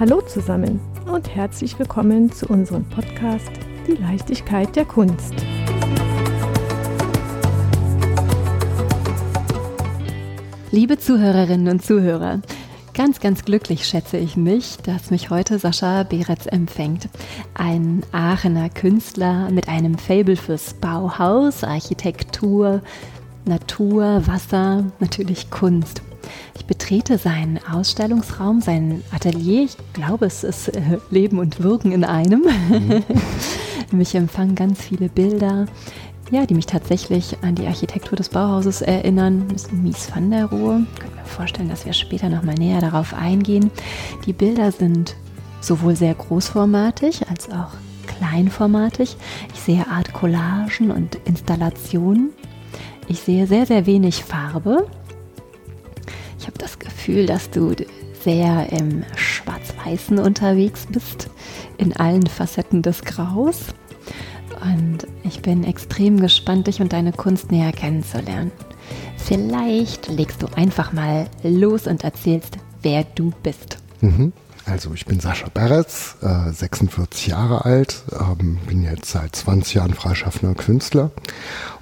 Hallo zusammen und herzlich willkommen zu unserem Podcast Die Leichtigkeit der Kunst. Liebe Zuhörerinnen und Zuhörer, ganz, ganz glücklich schätze ich mich, dass mich heute Sascha Beretz empfängt. Ein Aachener Künstler mit einem Fabel fürs Bauhaus, Architektur, Natur, Wasser, natürlich Kunst. Ich betrete seinen Ausstellungsraum, sein Atelier. Ich glaube, es ist äh, Leben und Wirken in einem. Mhm. mich empfangen ganz viele Bilder, ja, die mich tatsächlich an die Architektur des Bauhauses erinnern. Das ist Mies van der Rohe. Ich könnte mir vorstellen, dass wir später nochmal näher darauf eingehen. Die Bilder sind sowohl sehr großformatig als auch kleinformatig. Ich sehe Art Collagen und Installationen. Ich sehe sehr, sehr wenig Farbe. Ich habe das Gefühl, dass du sehr im Schwarz-Weißen unterwegs bist, in allen Facetten des Graus. Und ich bin extrem gespannt, dich und deine Kunst näher kennenzulernen. Vielleicht legst du einfach mal los und erzählst, wer du bist. Mhm. Also ich bin Sascha Beretz, äh, 46 Jahre alt, ähm, bin jetzt seit 20 Jahren freischaffender Künstler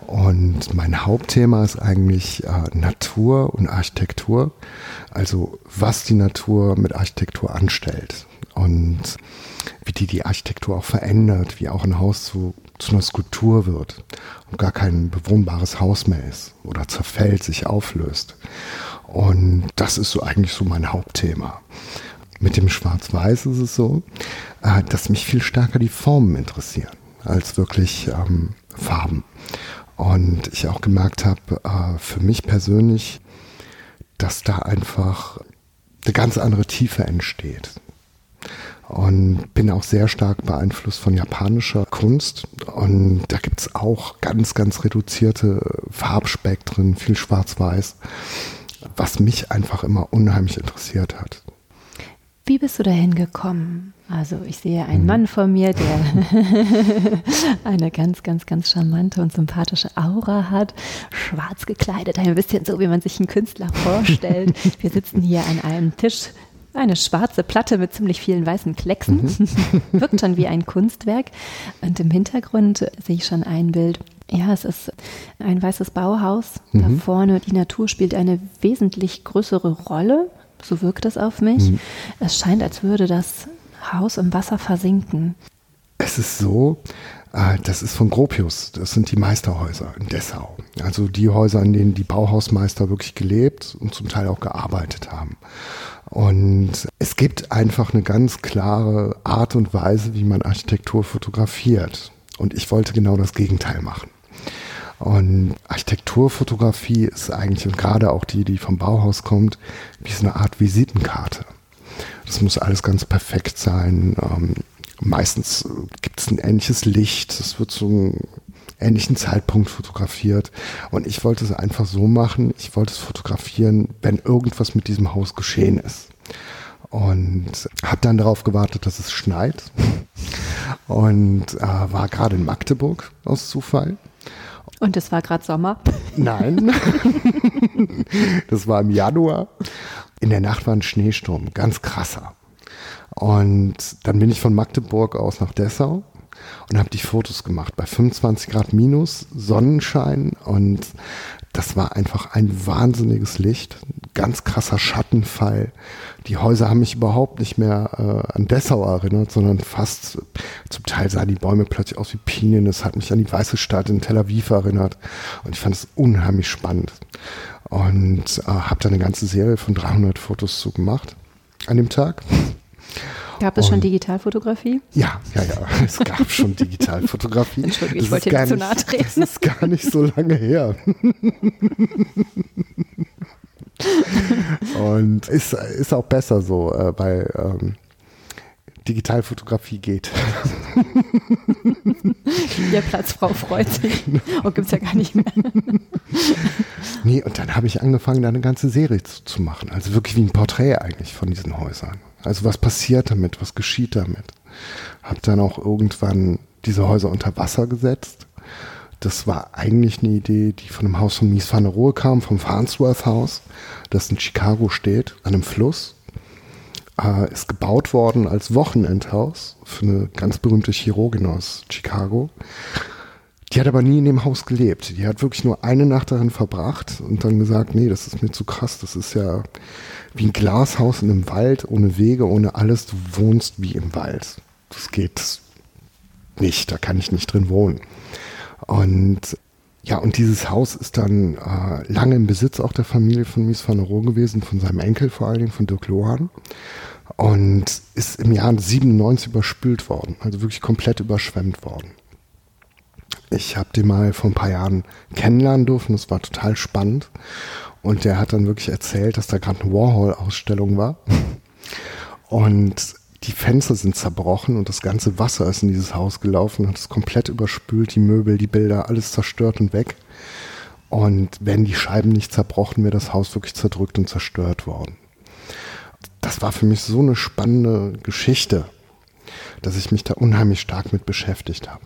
und mein Hauptthema ist eigentlich äh, Natur und Architektur. Also was die Natur mit Architektur anstellt und wie die die Architektur auch verändert, wie auch ein Haus zu, zu einer Skulptur wird und gar kein bewohnbares Haus mehr ist oder zerfällt, sich auflöst. Und das ist so eigentlich so mein Hauptthema. Mit dem Schwarz-Weiß ist es so, äh, dass mich viel stärker die Formen interessieren als wirklich ähm, Farben. Und ich auch gemerkt habe, äh, für mich persönlich, dass da einfach eine ganz andere Tiefe entsteht. Und bin auch sehr stark beeinflusst von japanischer Kunst. Und da gibt es auch ganz, ganz reduzierte Farbspektren, viel Schwarz-Weiß, was mich einfach immer unheimlich interessiert hat. Wie bist du dahin gekommen? Also ich sehe einen mhm. Mann vor mir, der eine ganz, ganz, ganz charmante und sympathische Aura hat, schwarz gekleidet, ein bisschen so, wie man sich einen Künstler vorstellt. Wir sitzen hier an einem Tisch, eine schwarze Platte mit ziemlich vielen weißen Klecksen, mhm. wirkt schon wie ein Kunstwerk. Und im Hintergrund sehe ich schon ein Bild. Ja, es ist ein weißes Bauhaus. Mhm. Da vorne, die Natur spielt eine wesentlich größere Rolle. So wirkt es auf mich. Mhm. Es scheint, als würde das Haus im Wasser versinken. Es ist so, äh, das ist von Gropius, das sind die Meisterhäuser in Dessau. Also die Häuser, in denen die Bauhausmeister wirklich gelebt und zum Teil auch gearbeitet haben. Und es gibt einfach eine ganz klare Art und Weise, wie man Architektur fotografiert. Und ich wollte genau das Gegenteil machen. Und Architekturfotografie ist eigentlich, und gerade auch die, die vom Bauhaus kommt, wie so eine Art Visitenkarte. Das muss alles ganz perfekt sein. Ähm, meistens gibt es ein ähnliches Licht. Es wird zu einem ähnlichen Zeitpunkt fotografiert. Und ich wollte es einfach so machen. Ich wollte es fotografieren, wenn irgendwas mit diesem Haus geschehen ist. Und habe dann darauf gewartet, dass es schneit. Und äh, war gerade in Magdeburg aus Zufall und es war gerade Sommer? Nein. das war im Januar. In der Nacht war ein Schneesturm, ganz krasser. Und dann bin ich von Magdeburg aus nach Dessau und habe die Fotos gemacht bei 25 Grad minus, Sonnenschein und das war einfach ein wahnsinniges Licht, ganz krasser Schattenfall. Die Häuser haben mich überhaupt nicht mehr äh, an Dessau erinnert, sondern fast, zum Teil sahen die Bäume plötzlich aus wie Pinien. Das hat mich an die Weiße Stadt in Tel Aviv erinnert. Und ich fand es unheimlich spannend. Und äh, habe da eine ganze Serie von 300 Fotos zu gemacht an dem Tag. Gab es schon Digitalfotografie? Ja, ja, ja. Es gab schon Digitalfotografie. Entschuldigung, ich wollte dir nicht zu nahe treten. Das ist gar nicht so lange her. Und ist, ist auch besser so, äh, weil ähm, Digitalfotografie geht. Der Platzfrau freut sich. Oh, gibt es ja gar nicht mehr. nee, und dann habe ich angefangen, da eine ganze Serie zu, zu machen. Also wirklich wie ein Porträt eigentlich von diesen Häusern. Also was passiert damit, was geschieht damit. Habe dann auch irgendwann diese Häuser unter Wasser gesetzt. Das war eigentlich eine Idee, die von einem Haus von Mies van der Rohe kam, vom Farnsworth Haus, das in Chicago steht, an einem Fluss. Äh, ist gebaut worden als Wochenendhaus für eine ganz berühmte Chirurgin aus Chicago. Die hat aber nie in dem Haus gelebt. Die hat wirklich nur eine Nacht darin verbracht und dann gesagt, nee, das ist mir zu krass. Das ist ja wie ein Glashaus in einem Wald, ohne Wege, ohne alles. Du wohnst wie im Wald. Das geht nicht, da kann ich nicht drin wohnen. Und ja, und dieses Haus ist dann äh, lange im Besitz auch der Familie von Mies van der Rohe gewesen, von seinem Enkel vor allen Dingen, von Dirk Lohan. Und ist im Jahr 97 überspült worden, also wirklich komplett überschwemmt worden. Ich habe den mal vor ein paar Jahren kennenlernen dürfen, das war total spannend. Und der hat dann wirklich erzählt, dass da gerade eine Warhol-Ausstellung war. Und die Fenster sind zerbrochen und das ganze Wasser ist in dieses Haus gelaufen, hat es komplett überspült, die Möbel, die Bilder, alles zerstört und weg. Und wenn die Scheiben nicht zerbrochen, wäre das Haus wirklich zerdrückt und zerstört worden. Das war für mich so eine spannende Geschichte, dass ich mich da unheimlich stark mit beschäftigt habe.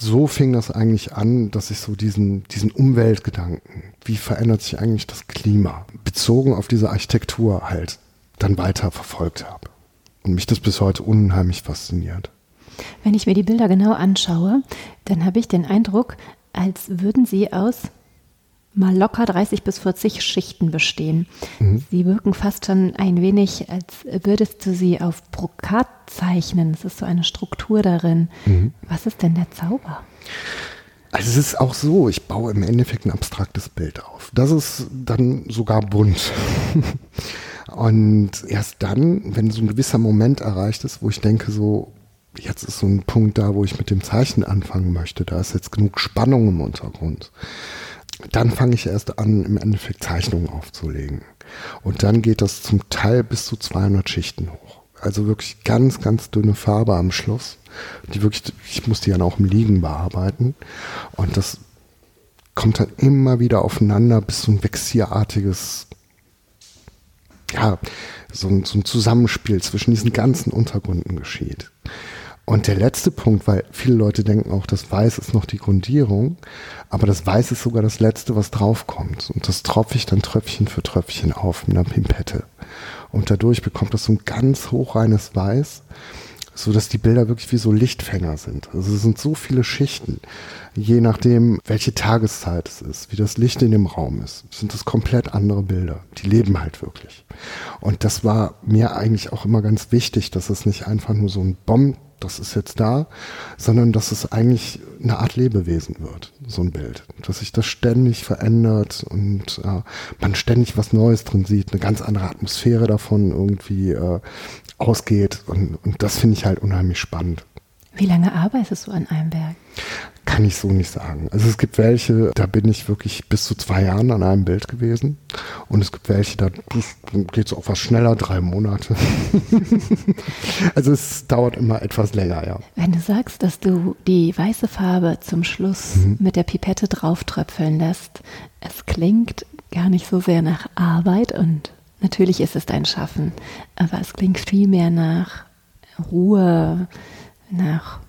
So fing das eigentlich an, dass ich so diesen, diesen Umweltgedanken, wie verändert sich eigentlich das Klima, bezogen auf diese Architektur halt, dann weiter verfolgt habe. Und mich das bis heute unheimlich fasziniert. Wenn ich mir die Bilder genau anschaue, dann habe ich den Eindruck, als würden sie aus mal locker 30 bis 40 Schichten bestehen. Mhm. Sie wirken fast schon ein wenig, als würdest du sie auf Brokat zeichnen. Es ist so eine Struktur darin. Mhm. Was ist denn der Zauber? Also es ist auch so, ich baue im Endeffekt ein abstraktes Bild auf. Das ist dann sogar bunt. Und erst dann, wenn so ein gewisser Moment erreicht ist, wo ich denke, so, jetzt ist so ein Punkt da, wo ich mit dem Zeichen anfangen möchte, da ist jetzt genug Spannung im Untergrund, dann fange ich erst an, im Endeffekt Zeichnungen aufzulegen. Und dann geht das zum Teil bis zu 200 Schichten hoch. Also wirklich ganz, ganz dünne Farbe am Schluss. Die wirklich, ich muss die dann auch im Liegen bearbeiten. Und das kommt dann immer wieder aufeinander, bis so ein vexierartiges ja, so ein, so ein Zusammenspiel zwischen diesen ganzen Untergründen geschieht. Und der letzte Punkt, weil viele Leute denken auch, das Weiß ist noch die Grundierung, aber das Weiß ist sogar das Letzte, was draufkommt. Und das tropfe ich dann Tröpfchen für Tröpfchen auf mit einer Pimpette. Und dadurch bekommt das so ein ganz hochreines Weiß, so dass die Bilder wirklich wie so Lichtfänger sind. Also es sind so viele Schichten, je nachdem, welche Tageszeit es ist, wie das Licht in dem Raum ist, sind das komplett andere Bilder. Die leben halt wirklich. Und das war mir eigentlich auch immer ganz wichtig, dass es nicht einfach nur so ein Bomb, das ist jetzt da, sondern dass es eigentlich eine Art Lebewesen wird, so ein Bild. Dass sich das ständig verändert und äh, man ständig was Neues drin sieht, eine ganz andere Atmosphäre davon irgendwie äh, ausgeht. Und, und das finde ich halt unheimlich spannend. Wie lange arbeitest du an einem Werk? Kann ich so nicht sagen. Also es gibt welche, da bin ich wirklich bis zu zwei Jahren an einem Bild gewesen. Und es gibt welche, da geht es auch was schneller, drei Monate. also es dauert immer etwas länger, ja. Wenn du sagst, dass du die weiße Farbe zum Schluss mhm. mit der Pipette drauftröpfeln lässt, es klingt gar nicht so sehr nach Arbeit und Natürlich ist es dein Schaffen, aber es klingt viel mehr nach Ruhe, nach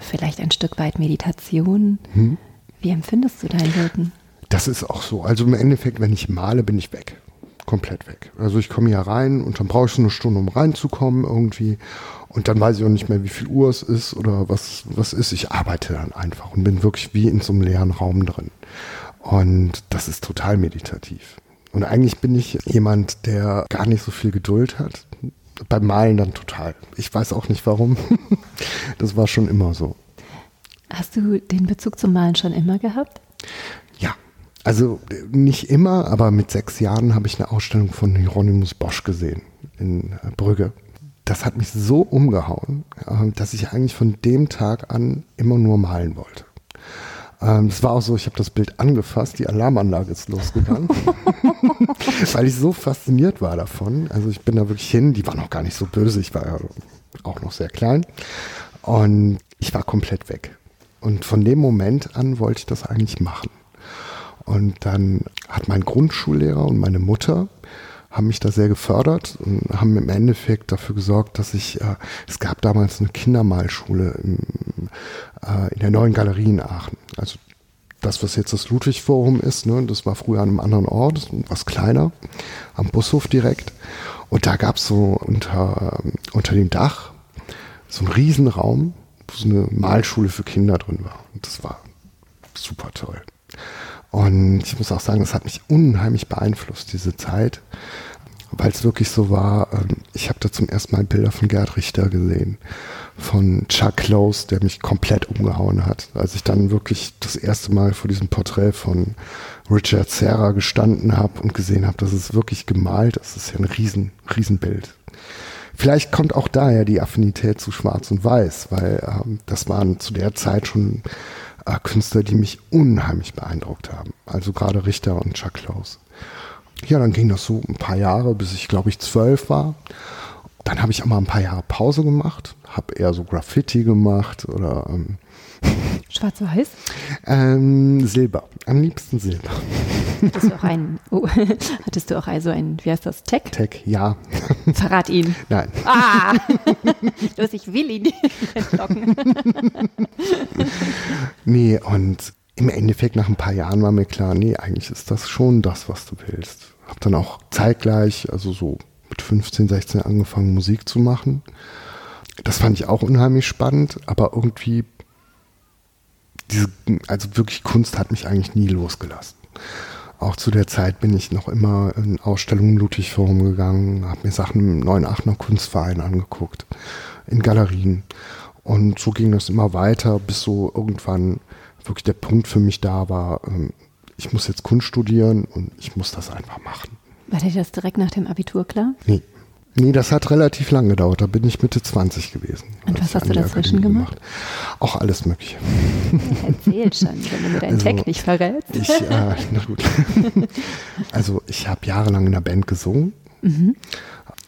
vielleicht ein Stück weit Meditation. Hm. Wie empfindest du dein Wirken? Das ist auch so. Also im Endeffekt, wenn ich male, bin ich weg. Komplett weg. Also ich komme hier rein und dann brauche ich so eine Stunde, um reinzukommen irgendwie. Und dann weiß ich auch nicht mehr, wie viel Uhr es ist oder was, was ist. Ich arbeite dann einfach und bin wirklich wie in so einem leeren Raum drin. Und das ist total meditativ. Und eigentlich bin ich jemand, der gar nicht so viel Geduld hat. Beim Malen dann total. Ich weiß auch nicht warum. das war schon immer so. Hast du den Bezug zum Malen schon immer gehabt? Ja. Also nicht immer, aber mit sechs Jahren habe ich eine Ausstellung von Hieronymus Bosch gesehen in Brügge. Das hat mich so umgehauen, äh, dass ich eigentlich von dem Tag an immer nur malen wollte. Ähm, es war auch so, ich habe das Bild angefasst, die Alarmanlage ist losgegangen, weil ich so fasziniert war davon. Also ich bin da wirklich hin, die war noch gar nicht so böse, ich war ja auch noch sehr klein und ich war komplett weg. Und von dem Moment an wollte ich das eigentlich machen. Und dann hat mein Grundschullehrer und meine Mutter haben mich da sehr gefördert und haben im Endeffekt dafür gesorgt, dass ich, äh, es gab damals eine Kindermalschule im, äh, in der neuen Galerie in Aachen. Also das, was jetzt das Ludwig-Forum ist, ne, das war früher an einem anderen Ort, was kleiner, am Bushof direkt. Und da gab es so unter, unter dem Dach so einen Riesenraum, wo so eine Malschule für Kinder drin war. Und das war super toll. Und ich muss auch sagen, das hat mich unheimlich beeinflusst, diese Zeit, weil es wirklich so war, ähm, ich habe da zum ersten Mal Bilder von Gerd Richter gesehen, von Chuck Close, der mich komplett umgehauen hat. Als ich dann wirklich das erste Mal vor diesem Porträt von Richard Serra gestanden habe und gesehen habe, dass es wirklich gemalt ist, das ist ja ein riesen, Riesenbild. Vielleicht kommt auch daher die Affinität zu Schwarz und Weiß, weil ähm, das waren zu der Zeit schon äh, Künstler, die mich unheimlich beeindruckt haben. Also gerade Richter und Chuck Close. Ja, dann ging das so ein paar Jahre, bis ich glaube ich zwölf war. Dann habe ich auch mal ein paar Jahre Pause gemacht, habe eher so Graffiti gemacht oder ähm, Schwarz-Weiß? Ähm, Silber, am liebsten Silber. Hattest du auch ein, oh, hattest du auch also ein, wie heißt das, Tech? Tech, ja. Verrat ihn. Nein. Ah! Los, ich will ihn entlocken. nee, und im Endeffekt nach ein paar Jahren war mir klar, nee, eigentlich ist das schon das, was du willst. Hab dann auch zeitgleich, also so mit 15, 16 angefangen, Musik zu machen. Das fand ich auch unheimlich spannend, aber irgendwie, diese, also wirklich Kunst hat mich eigentlich nie losgelassen. Auch zu der Zeit bin ich noch immer in Ausstellungen im Ludwig-Forum gegangen, habe mir Sachen im 9.8er Kunstverein angeguckt, in Galerien. Und so ging das immer weiter, bis so irgendwann wirklich der Punkt für mich da war, ähm, ich muss jetzt Kunst studieren und ich muss das einfach machen. War dir das direkt nach dem Abitur klar? Nee. Nee, das hat relativ lang gedauert. Da bin ich Mitte 20 gewesen. Und was hast du dazwischen gemacht? gemacht? Auch alles Mögliche. Erzähl schon, wenn du mir deinen also, Tag nicht verrätst. Ich, äh, na gut. also ich habe jahrelang in der Band gesungen. Mhm.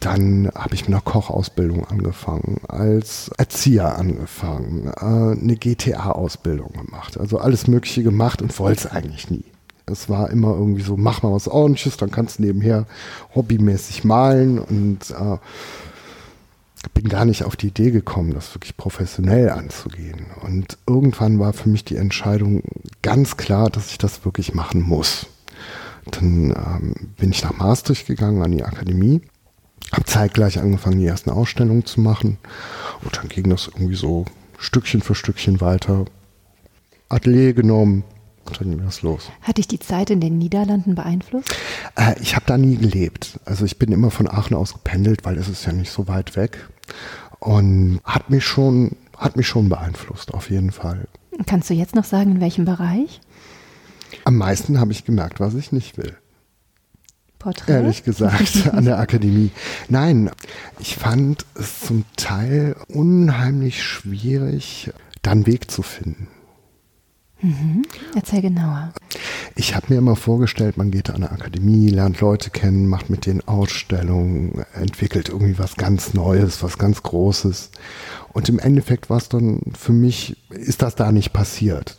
Dann habe ich mit einer Kochausbildung angefangen, als Erzieher angefangen, äh, eine GTA-Ausbildung gemacht. Also alles Mögliche gemacht und wollte es eigentlich nie. Es war immer irgendwie so, mach mal was ordentliches, dann kannst du nebenher hobbymäßig malen und äh, bin gar nicht auf die Idee gekommen, das wirklich professionell anzugehen. Und irgendwann war für mich die Entscheidung ganz klar, dass ich das wirklich machen muss. Dann ähm, bin ich nach Maastricht gegangen an die Akademie, habe zeitgleich angefangen, die ersten Ausstellungen zu machen. Und dann ging das irgendwie so Stückchen für Stückchen weiter. Atelier genommen, dann ging das los. Hat dich die Zeit in den Niederlanden beeinflusst? Äh, ich habe da nie gelebt. Also ich bin immer von Aachen aus gependelt, weil es ist ja nicht so weit weg. Und hat mich schon, hat mich schon beeinflusst, auf jeden Fall. Kannst du jetzt noch sagen, in welchem Bereich? Am meisten habe ich gemerkt, was ich nicht will. Porträt? Ehrlich gesagt, an der Akademie. Nein, ich fand es zum Teil unheimlich schwierig, da einen Weg zu finden. Mhm. Erzähl genauer. Ich habe mir immer vorgestellt, man geht an eine Akademie, lernt Leute kennen, macht mit denen Ausstellungen, entwickelt irgendwie was ganz Neues, was ganz Großes. Und im Endeffekt war es dann für mich, ist das da nicht passiert.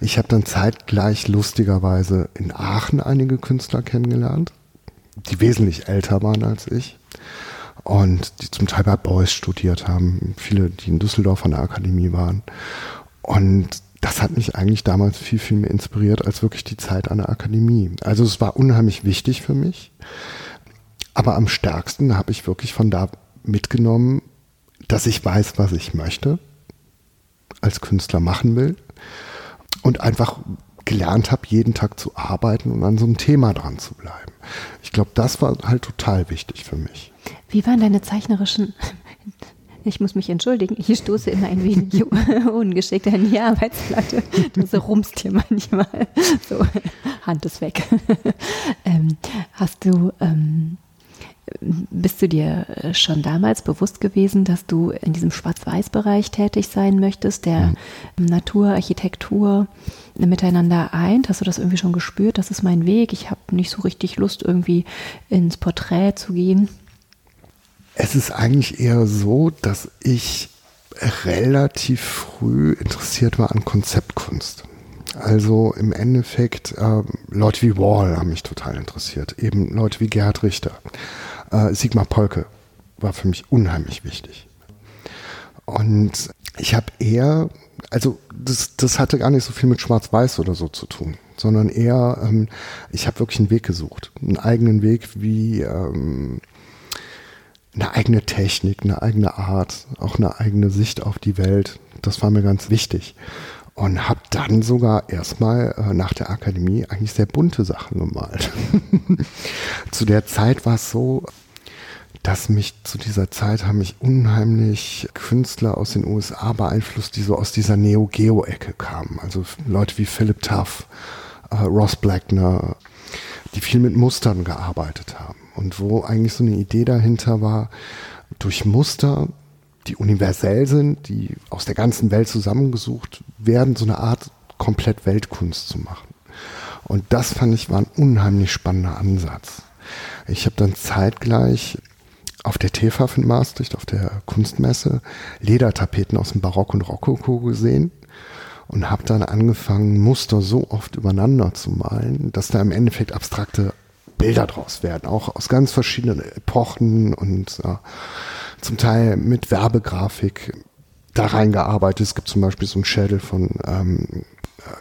Ich habe dann zeitgleich lustigerweise in Aachen einige Künstler kennengelernt, die wesentlich älter waren als ich und die zum Teil bei Beuys studiert haben, viele, die in Düsseldorf an der Akademie waren. Und das hat mich eigentlich damals viel, viel mehr inspiriert als wirklich die Zeit an der Akademie. Also es war unheimlich wichtig für mich. Aber am stärksten habe ich wirklich von da mitgenommen, dass ich weiß, was ich möchte, als Künstler machen will und einfach gelernt habe, jeden Tag zu arbeiten und an so einem Thema dran zu bleiben. Ich glaube, das war halt total wichtig für mich. Wie waren deine zeichnerischen ich muss mich entschuldigen, ich stoße immer ein wenig ungeschickt an die Arbeitsplatte. Das rumst hier manchmal. So, Hand ist weg. Ähm, hast du, ähm, bist du dir schon damals bewusst gewesen, dass du in diesem Schwarz-Weiß-Bereich tätig sein möchtest, der mhm. Natur, Architektur miteinander eint? Hast du das irgendwie schon gespürt? Das ist mein Weg. Ich habe nicht so richtig Lust, irgendwie ins Porträt zu gehen. Es ist eigentlich eher so, dass ich relativ früh interessiert war an Konzeptkunst. Also im Endeffekt, äh, Leute wie Wall haben mich total interessiert. Eben Leute wie Gerhard Richter. Äh, Sigmar Polke war für mich unheimlich wichtig. Und ich habe eher also das, das hatte gar nicht so viel mit Schwarz-Weiß oder so zu tun, sondern eher, ähm, ich habe wirklich einen Weg gesucht, einen eigenen Weg, wie ähm, eine eigene Technik, eine eigene Art, auch eine eigene Sicht auf die Welt. Das war mir ganz wichtig. Und habe dann sogar erstmal äh, nach der Akademie eigentlich sehr bunte Sachen gemalt. Zu der Zeit war es so, dass mich zu dieser Zeit haben mich unheimlich Künstler aus den USA beeinflusst, die so aus dieser Neo-Geo-Ecke kamen. Also Leute wie Philip Tuff, äh, Ross Blackner, die viel mit Mustern gearbeitet haben. Und wo eigentlich so eine Idee dahinter war, durch Muster, die universell sind, die aus der ganzen Welt zusammengesucht werden, so eine Art komplett Weltkunst zu machen. Und das fand ich war ein unheimlich spannender Ansatz. Ich habe dann zeitgleich auf der TFAF in Maastricht, auf der Kunstmesse, Ledertapeten aus dem Barock und Rokoko gesehen und habe dann angefangen, Muster so oft übereinander zu malen, dass da im Endeffekt abstrakte Bilder draus werden, auch aus ganz verschiedenen Epochen und äh, zum Teil mit Werbegrafik da reingearbeitet. Es gibt zum Beispiel so einen Schädel von, ähm,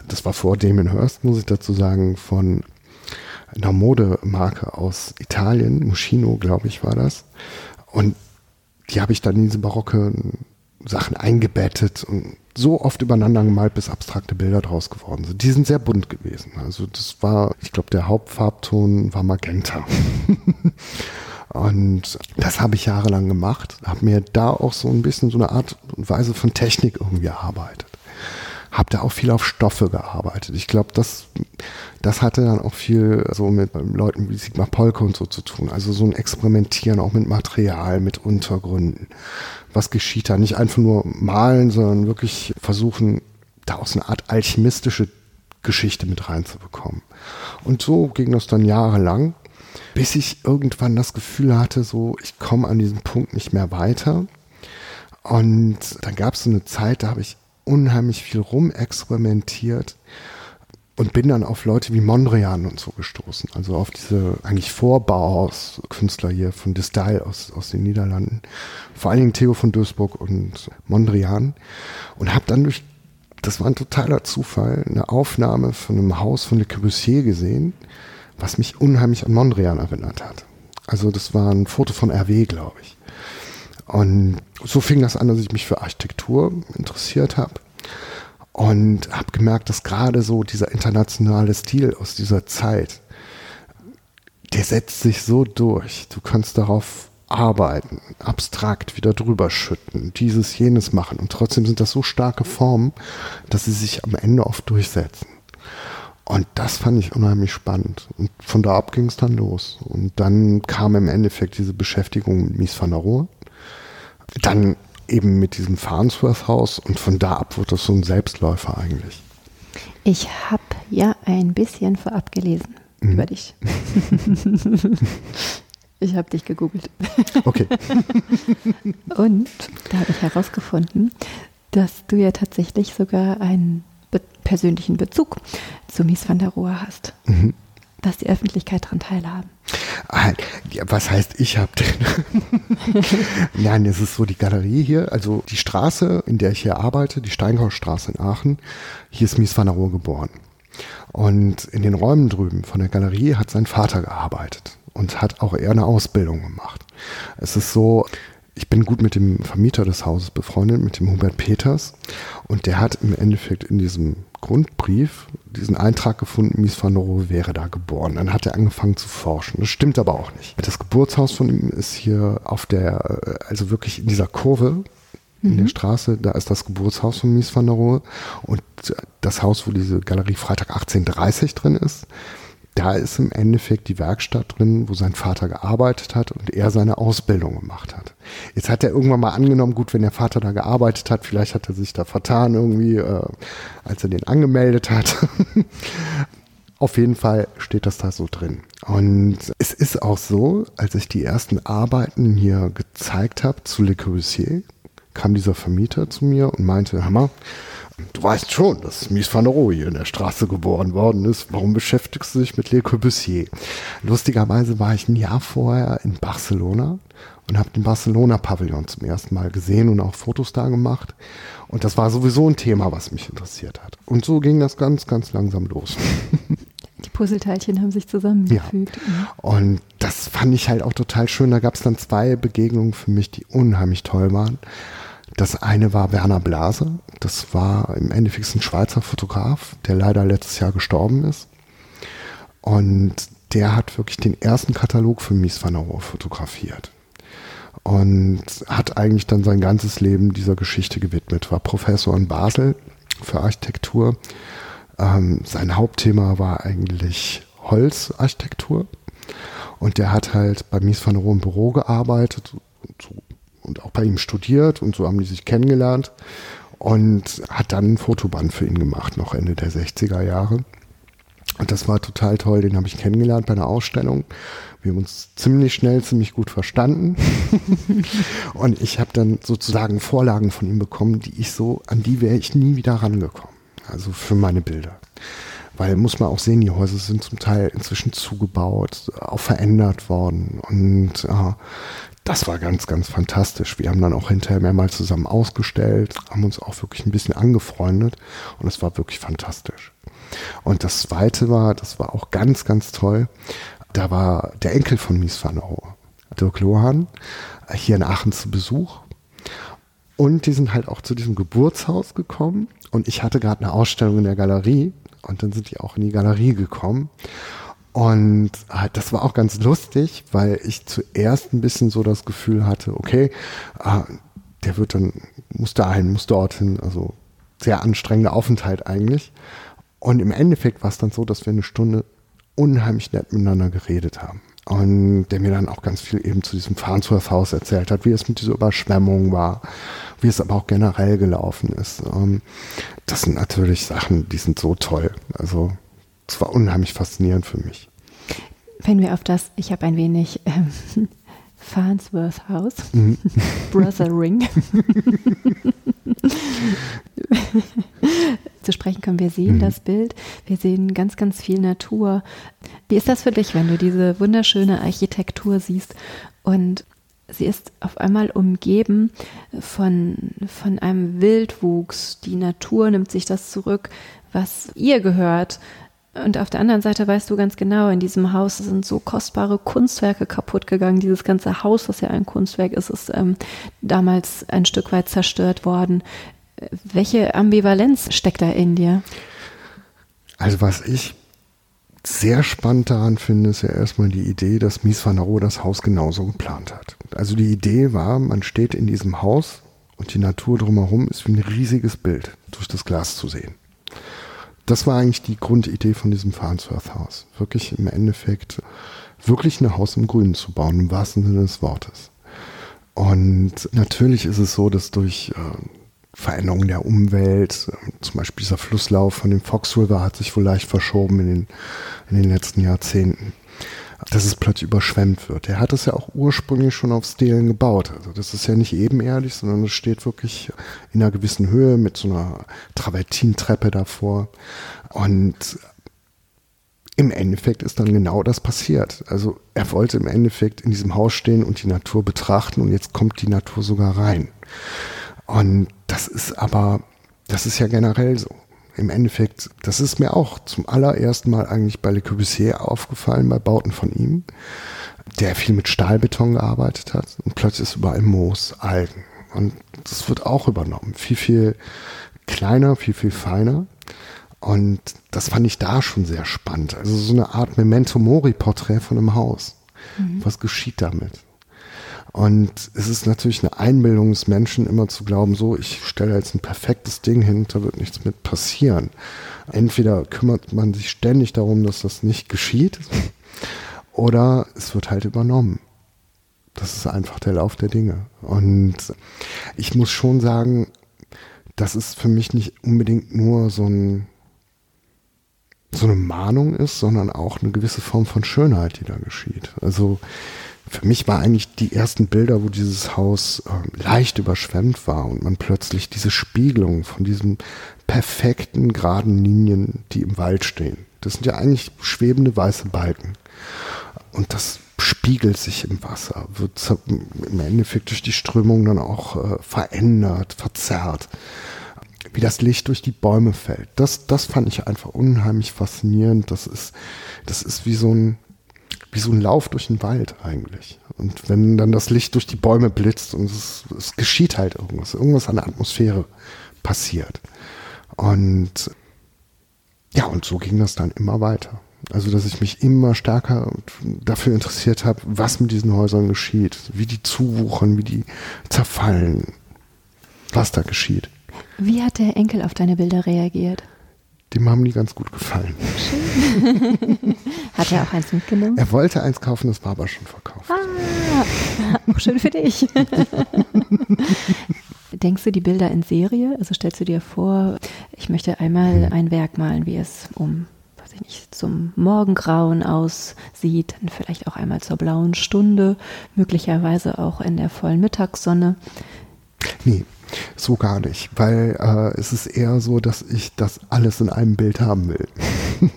das war vor Damien Hirst, muss ich dazu sagen, von einer Modemarke aus Italien, Muschino, glaube ich, war das. Und die habe ich dann in diese barocke Sachen eingebettet und so oft übereinander gemalt, bis abstrakte Bilder draus geworden sind. Die sind sehr bunt gewesen. Also das war, ich glaube, der Hauptfarbton war Magenta. und das habe ich jahrelang gemacht, habe mir da auch so ein bisschen so eine Art und Weise von Technik irgendwie erarbeitet habe da auch viel auf Stoffe gearbeitet. Ich glaube, das, das hatte dann auch viel so mit Leuten wie Sigmar Polke und so zu tun. Also so ein Experimentieren auch mit Material, mit Untergründen. Was geschieht da? Nicht einfach nur malen, sondern wirklich versuchen, da aus eine Art alchemistische Geschichte mit reinzubekommen. Und so ging das dann jahrelang, bis ich irgendwann das Gefühl hatte, so, ich komme an diesem Punkt nicht mehr weiter. Und dann gab es so eine Zeit, da habe ich unheimlich viel rumexperimentiert und bin dann auf Leute wie Mondrian und so gestoßen. Also auf diese eigentlich Vorbauhaus-Künstler hier von Distel aus, aus den Niederlanden. Vor allen Dingen Theo von Duisburg und Mondrian. Und habe dann durch, das war ein totaler Zufall, eine Aufnahme von einem Haus von Le Corbusier gesehen, was mich unheimlich an Mondrian erinnert hat. Also das war ein Foto von RW, glaube ich. Und so fing das an, dass ich mich für Architektur interessiert habe und habe gemerkt, dass gerade so dieser internationale Stil aus dieser Zeit, der setzt sich so durch. Du kannst darauf arbeiten, abstrakt wieder drüber schütten, dieses, jenes machen. Und trotzdem sind das so starke Formen, dass sie sich am Ende oft durchsetzen. Und das fand ich unheimlich spannend. Und von da ab ging es dann los. Und dann kam im Endeffekt diese Beschäftigung mit Mies van der Rohe dann eben mit diesem Farnsworth-Haus und von da ab wird das so ein Selbstläufer eigentlich. Ich habe ja ein bisschen vorab gelesen mhm. über dich. ich habe dich gegoogelt. Okay. und da habe ich herausgefunden, dass du ja tatsächlich sogar einen be persönlichen Bezug zu Mies van der Rohe hast. Mhm dass die Öffentlichkeit daran teilhaben. Ah, was heißt, ich habe den? Nein, es ist so die Galerie hier, also die Straße, in der ich hier arbeite, die Steinhausstraße in Aachen, hier ist Mies van der Rohe geboren. Und in den Räumen drüben von der Galerie hat sein Vater gearbeitet und hat auch er eine Ausbildung gemacht. Es ist so, ich bin gut mit dem Vermieter des Hauses befreundet, mit dem Hubert Peters. Und der hat im Endeffekt in diesem Grundbrief diesen Eintrag gefunden, Mies van der Rohe wäre da geboren. Dann hat er angefangen zu forschen. Das stimmt aber auch nicht. Das Geburtshaus von ihm ist hier auf der, äh, also wirklich in dieser Kurve in mhm. der Straße, da ist das Geburtshaus von Mies van der Rohe. Und das Haus, wo diese Galerie Freitag 1830 drin ist, da ist im Endeffekt die Werkstatt drin, wo sein Vater gearbeitet hat und er seine Ausbildung gemacht hat. Jetzt hat er irgendwann mal angenommen, gut, wenn der Vater da gearbeitet hat, vielleicht hat er sich da vertan irgendwie, äh, als er den angemeldet hat. Auf jeden Fall steht das da so drin. Und es ist auch so, als ich die ersten Arbeiten hier gezeigt habe zu Le Corbusier, kam dieser Vermieter zu mir und meinte, Hammer, du weißt schon, dass Mies van der Rohe hier in der Straße geboren worden ist. Warum beschäftigst du dich mit Le Corbusier? Lustigerweise war ich ein Jahr vorher in Barcelona und habe den Barcelona-Pavillon zum ersten Mal gesehen und auch Fotos da gemacht. Und das war sowieso ein Thema, was mich interessiert hat. Und so ging das ganz, ganz langsam los. Die Puzzleteilchen haben sich zusammengefügt. Ja. Und das fand ich halt auch total schön. Da gab es dann zwei Begegnungen für mich, die unheimlich toll waren. Das eine war Werner Blase. Das war im Endeffekt ein Schweizer Fotograf, der leider letztes Jahr gestorben ist. Und der hat wirklich den ersten Katalog für Mies van der Rohe fotografiert. Und hat eigentlich dann sein ganzes Leben dieser Geschichte gewidmet. War Professor in Basel für Architektur. Ähm, sein Hauptthema war eigentlich Holzarchitektur. Und der hat halt bei Mies van der Rohe im Büro gearbeitet und auch bei ihm studiert und so haben die sich kennengelernt und hat dann ein Fotoband für ihn gemacht, noch Ende der 60er Jahre. Und das war total toll, den habe ich kennengelernt bei einer Ausstellung. Wir haben uns ziemlich schnell, ziemlich gut verstanden. und ich habe dann sozusagen Vorlagen von ihm bekommen, die ich so, an die wäre ich nie wieder rangekommen. Also für meine Bilder. Weil muss man auch sehen, die Häuser sind zum Teil inzwischen zugebaut, auch verändert worden. Und äh, das war ganz, ganz fantastisch. Wir haben dann auch hinterher mehrmals zusammen ausgestellt, haben uns auch wirklich ein bisschen angefreundet und es war wirklich fantastisch. Und das zweite war, das war auch ganz, ganz toll. Da war der Enkel von Mies van Rohe, Dirk Lohan, hier in Aachen zu Besuch. Und die sind halt auch zu diesem Geburtshaus gekommen. Und ich hatte gerade eine Ausstellung in der Galerie. Und dann sind die auch in die Galerie gekommen. Und äh, das war auch ganz lustig, weil ich zuerst ein bisschen so das Gefühl hatte, okay, äh, der wird dann, muss dahin, muss dorthin, also sehr anstrengender Aufenthalt eigentlich. Und im Endeffekt war es dann so, dass wir eine Stunde unheimlich nett miteinander geredet haben. Und der mir dann auch ganz viel eben zu diesem Farnsworth-Haus erzählt hat, wie es mit dieser Überschwemmung war, wie es aber auch generell gelaufen ist. Ähm, das sind natürlich Sachen, die sind so toll. Also es war unheimlich faszinierend für mich. Wenn wir auf das, ich habe ein wenig ähm, Farnsworth House, mhm. Brother Ring. zu sprechen kommen. Wir sehen mhm. das Bild, wir sehen ganz, ganz viel Natur. Wie ist das für dich, wenn du diese wunderschöne Architektur siehst und sie ist auf einmal umgeben von, von einem Wildwuchs. Die Natur nimmt sich das zurück, was ihr gehört. Und auf der anderen Seite weißt du ganz genau, in diesem Haus sind so kostbare Kunstwerke kaputt gegangen. Dieses ganze Haus, was ja ein Kunstwerk ist, ist ähm, damals ein Stück weit zerstört worden. Welche Ambivalenz steckt da in dir? Also was ich sehr spannend daran finde, ist ja erstmal die Idee, dass Mies van der Rohe das Haus genauso geplant hat. Also die Idee war, man steht in diesem Haus und die Natur drumherum ist wie ein riesiges Bild durch das Glas zu sehen das war eigentlich die Grundidee von diesem Farnsworth-Haus. Wirklich im Endeffekt, wirklich ein Haus im Grünen zu bauen, im wahrsten Sinne des Wortes. Und natürlich ist es so, dass durch äh, Veränderungen der Umwelt, äh, zum Beispiel dieser Flusslauf von dem Fox River hat sich wohl leicht verschoben in den, in den letzten Jahrzehnten dass es plötzlich überschwemmt wird. Er hat es ja auch ursprünglich schon auf Stelen gebaut. Also das ist ja nicht ebenerdig, sondern es steht wirklich in einer gewissen Höhe mit so einer Travertintreppe davor. Und im Endeffekt ist dann genau das passiert. Also er wollte im Endeffekt in diesem Haus stehen und die Natur betrachten und jetzt kommt die Natur sogar rein. Und das ist aber, das ist ja generell so im Endeffekt, das ist mir auch zum allerersten Mal eigentlich bei Le Corbusier aufgefallen, bei Bauten von ihm, der viel mit Stahlbeton gearbeitet hat und plötzlich ist überall Moos, Algen. Und das wird auch übernommen. Viel, viel kleiner, viel, viel feiner. Und das fand ich da schon sehr spannend. Also so eine Art Memento Mori-Porträt von einem Haus. Mhm. Was geschieht damit? Und es ist natürlich eine Einbildung des Menschen, immer zu glauben, so, ich stelle jetzt ein perfektes Ding hin, da wird nichts mit passieren. Entweder kümmert man sich ständig darum, dass das nicht geschieht, oder es wird halt übernommen. Das ist einfach der Lauf der Dinge. Und ich muss schon sagen, dass es für mich nicht unbedingt nur so, ein, so eine Mahnung ist, sondern auch eine gewisse Form von Schönheit, die da geschieht. Also für mich war eigentlich die ersten Bilder, wo dieses Haus äh, leicht überschwemmt war und man plötzlich diese Spiegelung von diesen perfekten geraden Linien, die im Wald stehen. Das sind ja eigentlich schwebende weiße Balken. Und das spiegelt sich im Wasser, wird im Endeffekt durch die Strömung dann auch äh, verändert, verzerrt. Wie das Licht durch die Bäume fällt. Das, das fand ich einfach unheimlich faszinierend. Das ist, das ist wie so ein, wie so ein Lauf durch den Wald eigentlich. Und wenn dann das Licht durch die Bäume blitzt und es, es geschieht halt irgendwas, irgendwas an der Atmosphäre passiert. Und ja, und so ging das dann immer weiter. Also, dass ich mich immer stärker dafür interessiert habe, was mit diesen Häusern geschieht, wie die zuwuchern, wie die zerfallen, was da geschieht. Wie hat der Enkel auf deine Bilder reagiert? Dem haben die ganz gut gefallen. Schön. hat er auch eins mitgenommen? Er wollte eins kaufen, das war aber schon verkauft. Ah, schön für dich. Denkst du die Bilder in Serie? Also stellst du dir vor, ich möchte einmal hm. ein Werk malen, wie es um weiß ich nicht, zum Morgengrauen aussieht, dann vielleicht auch einmal zur blauen Stunde, möglicherweise auch in der vollen Mittagssonne. Nee, so gar nicht, weil äh, es ist eher so, dass ich das alles in einem Bild haben will.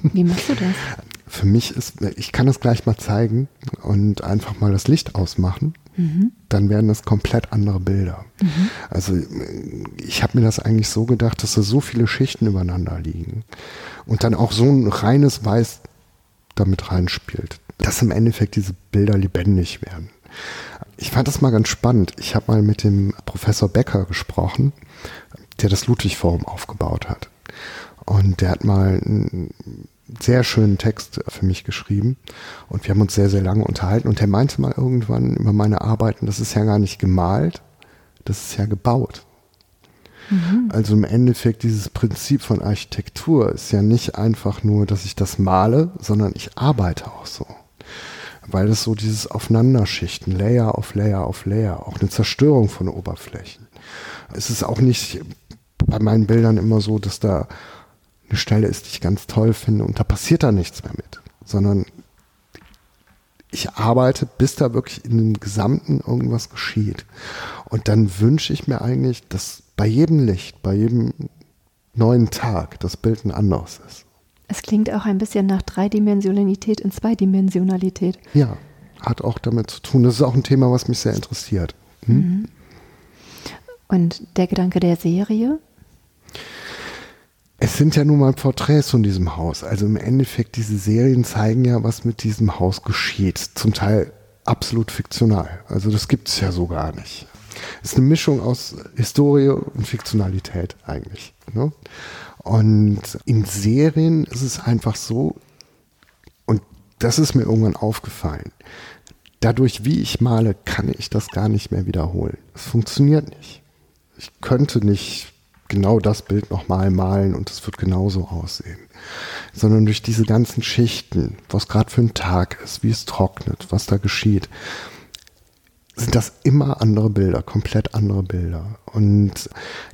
Wie machst du das? Für mich ist, ich kann es gleich mal zeigen und einfach mal das Licht ausmachen. Mhm. Dann werden das komplett andere Bilder. Mhm. Also ich habe mir das eigentlich so gedacht, dass da so viele Schichten übereinander liegen und dann auch so ein reines Weiß damit reinspielt, dass im Endeffekt diese Bilder lebendig werden. Ich fand das mal ganz spannend. Ich habe mal mit dem Professor Becker gesprochen, der das Ludwig-Forum aufgebaut hat. Und der hat mal einen sehr schönen Text für mich geschrieben. Und wir haben uns sehr, sehr lange unterhalten. Und er meinte mal irgendwann über meine Arbeiten, das ist ja gar nicht gemalt, das ist ja gebaut. Mhm. Also im Endeffekt dieses Prinzip von Architektur ist ja nicht einfach nur, dass ich das male, sondern ich arbeite auch so. Weil es so dieses Aufeinanderschichten, Layer auf Layer auf Layer, auch eine Zerstörung von Oberflächen. Es ist auch nicht bei meinen Bildern immer so, dass da eine Stelle ist, die ich ganz toll finde und da passiert da nichts mehr mit, sondern ich arbeite, bis da wirklich in dem Gesamten irgendwas geschieht. Und dann wünsche ich mir eigentlich, dass bei jedem Licht, bei jedem neuen Tag das Bild ein anderes ist. Es klingt auch ein bisschen nach Dreidimensionalität in Zweidimensionalität. Ja, hat auch damit zu tun. Das ist auch ein Thema, was mich sehr interessiert. Hm? Mhm. Und der Gedanke der Serie? Es sind ja nun mal Porträts von diesem Haus. Also im Endeffekt, diese Serien zeigen ja, was mit diesem Haus geschieht. Zum Teil absolut fiktional. Also das gibt es ja so gar nicht. Ist eine Mischung aus Historie und Fiktionalität eigentlich. Ne? Und in Serien ist es einfach so, und das ist mir irgendwann aufgefallen, dadurch, wie ich male, kann ich das gar nicht mehr wiederholen. Es funktioniert nicht. Ich könnte nicht genau das Bild nochmal malen und es wird genauso aussehen. Sondern durch diese ganzen Schichten, was gerade für ein Tag ist, wie es trocknet, was da geschieht, sind das immer andere Bilder, komplett andere Bilder. Und